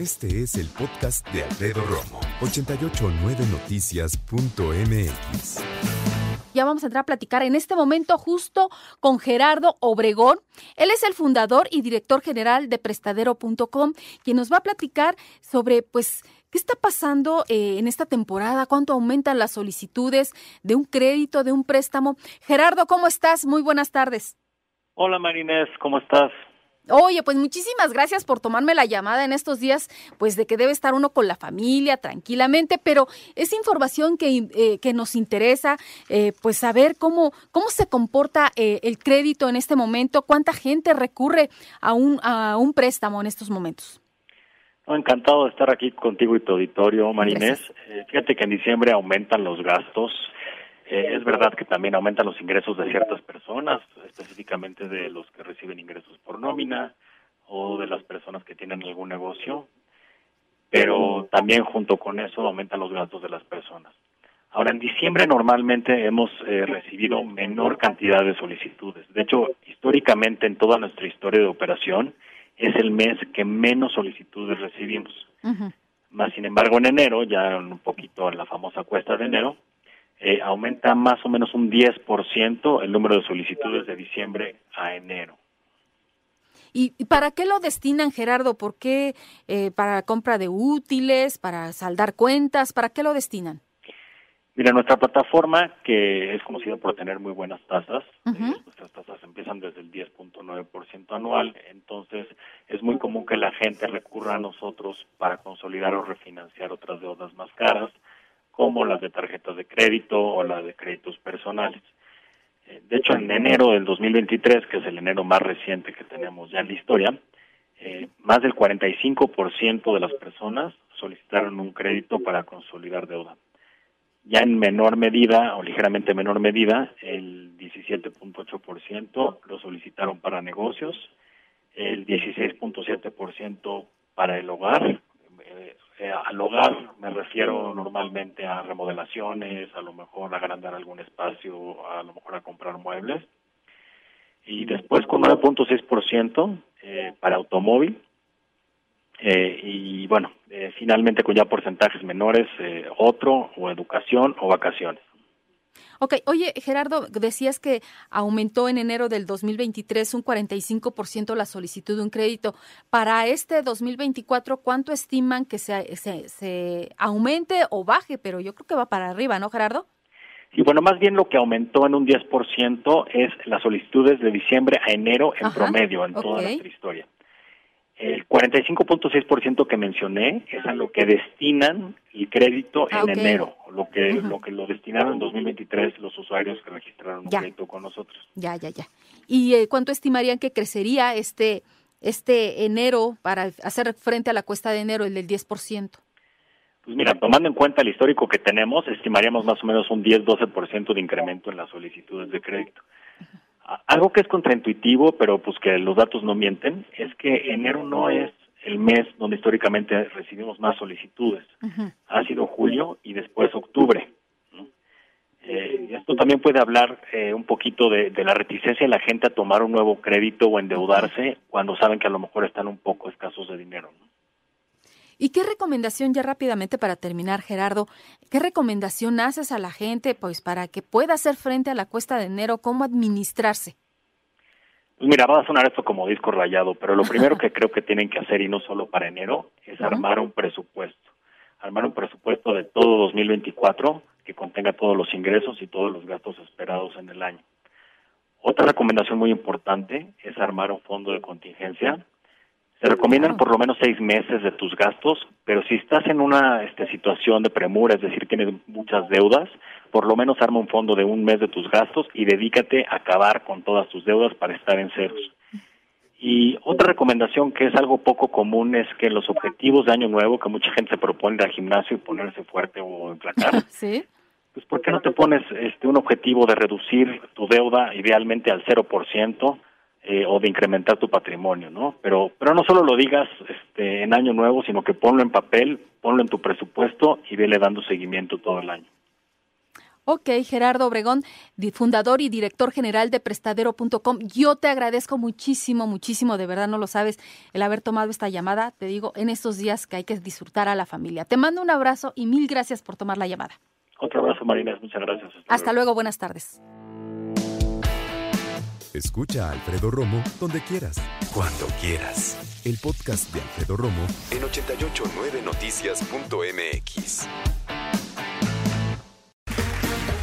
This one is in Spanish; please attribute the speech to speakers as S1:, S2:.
S1: Este es el podcast de Alfredo Romo. 889noticias.mx.
S2: Ya vamos a entrar a platicar en este momento justo con Gerardo Obregón. Él es el fundador y director general de prestadero.com, quien nos va a platicar sobre, pues, qué está pasando eh, en esta temporada, cuánto aumentan las solicitudes de un crédito, de un préstamo. Gerardo, ¿cómo estás? Muy buenas tardes.
S3: Hola Marinés, ¿cómo estás?
S2: Oye, pues muchísimas gracias por tomarme la llamada en estos días, pues de que debe estar uno con la familia tranquilamente, pero es información que, eh, que nos interesa, eh, pues saber cómo, cómo se comporta eh, el crédito en este momento, cuánta gente recurre a un, a un préstamo en estos momentos.
S3: encantado de estar aquí contigo y tu auditorio, Marinés. fíjate que en diciembre aumentan los gastos eh, es verdad que también aumentan los ingresos de ciertas personas, específicamente de los que reciben ingresos por nómina o de las personas que tienen algún negocio, pero también junto con eso aumentan los gastos de las personas. Ahora, en diciembre normalmente hemos eh, recibido menor cantidad de solicitudes. De hecho, históricamente en toda nuestra historia de operación es el mes que menos solicitudes recibimos. Más sin embargo, en enero, ya un poquito en la famosa cuesta de enero, eh, aumenta más o menos un 10% el número de solicitudes de diciembre a enero.
S2: ¿Y para qué lo destinan, Gerardo? ¿Por qué? Eh, ¿Para compra de útiles? ¿Para saldar cuentas? ¿Para qué lo destinan?
S3: Mira, nuestra plataforma, que es conocida por tener muy buenas tasas, eh, nuestras tasas empiezan desde el 10.9% anual, entonces es muy común que la gente recurra a nosotros para consolidar o refinanciar otras deudas más caras, como las de tarjetas de crédito o las de créditos personales. Eh, de hecho, en enero del 2023, que es el enero más reciente que tenemos ya en la historia, eh, más del 45% de las personas solicitaron un crédito para consolidar deuda. Ya en menor medida, o ligeramente menor medida, el 17.8% lo solicitaron para negocios, el 16.7% para el hogar, eh, eh, al hogar me refiero normalmente a remodelaciones, a lo mejor a agrandar algún espacio, a lo mejor a comprar muebles. Y después con 9.6% eh, para automóvil. Eh, y bueno, eh, finalmente con ya porcentajes menores, otro, o educación o vacaciones.
S2: Ok, oye Gerardo, decías que aumentó en enero del 2023 un 45% la solicitud de un crédito. Para este 2024, ¿cuánto estiman que se, se, aumente o baje? Pero yo creo que va para arriba, ¿no, Gerardo?
S3: Sí, bueno, más bien lo que aumentó en un 10% es las solicitudes de diciembre a enero en promedio en toda nuestra historia. El 45.6% que mencioné es a lo que destinan el crédito en ah, enero, lo que lo que lo destinaron en 2023 los usuarios que registraron un crédito con nosotros.
S2: Ya, ya, ya. ¿Y eh, cuánto estimarían que crecería este este enero para hacer frente a la cuesta de enero, el del 10%?
S3: Pues mira, tomando en cuenta el histórico que tenemos, estimaríamos más o menos un 10-12% de incremento en las solicitudes de crédito. Algo que es contraintuitivo, pero pues que los datos no mienten, es que enero no es el mes donde históricamente recibimos más solicitudes. Ha sido julio y después octubre. Eh, esto también puede hablar eh, un poquito de, de, la reticencia de la gente a tomar un nuevo crédito o endeudarse cuando saben que a lo mejor están un poco escasos de dinero. ¿no?
S2: ¿Y qué recomendación, ya rápidamente para terminar, Gerardo, qué recomendación haces a la gente pues para que pueda hacer frente a la cuesta de enero, cómo administrarse?
S3: Pues mira, va a sonar esto como disco rayado, pero lo primero que creo que tienen que hacer, y no solo para enero, es armar un presupuesto. Armar un presupuesto de todo 2024 que contenga todos los ingresos y todos los gastos esperados en el año. Otra recomendación muy importante es armar un fondo de contingencia se recomiendan por lo menos seis meses de tus gastos, pero si estás en una este, situación de premura, es decir, tienes muchas deudas, por lo menos arma un fondo de un mes de tus gastos y dedícate a acabar con todas tus deudas para estar en ceros. Y otra recomendación que es algo poco común es que los objetivos de año nuevo, que mucha gente se propone ir al gimnasio y ponerse fuerte o enflacar,
S2: Sí.
S3: pues ¿por qué no te pones este un objetivo de reducir tu deuda idealmente al 0% eh, o de incrementar tu patrimonio, ¿no? Pero pero no solo lo digas este en año nuevo, sino que ponlo en papel, ponlo en tu presupuesto y vele dando seguimiento todo el año.
S2: Ok, Gerardo Obregón, fundador y director general de prestadero.com. Yo te agradezco muchísimo, muchísimo, de verdad no lo sabes, el haber tomado esta llamada. Te digo, en estos días que hay que disfrutar a la familia. Te mando un abrazo y mil gracias por tomar la llamada.
S3: Otro abrazo, Marina, muchas gracias.
S2: Hasta luego, buenas tardes.
S1: Escucha a Alfredo Romo donde quieras, cuando quieras. El podcast de Alfredo Romo en 889noticias.mx.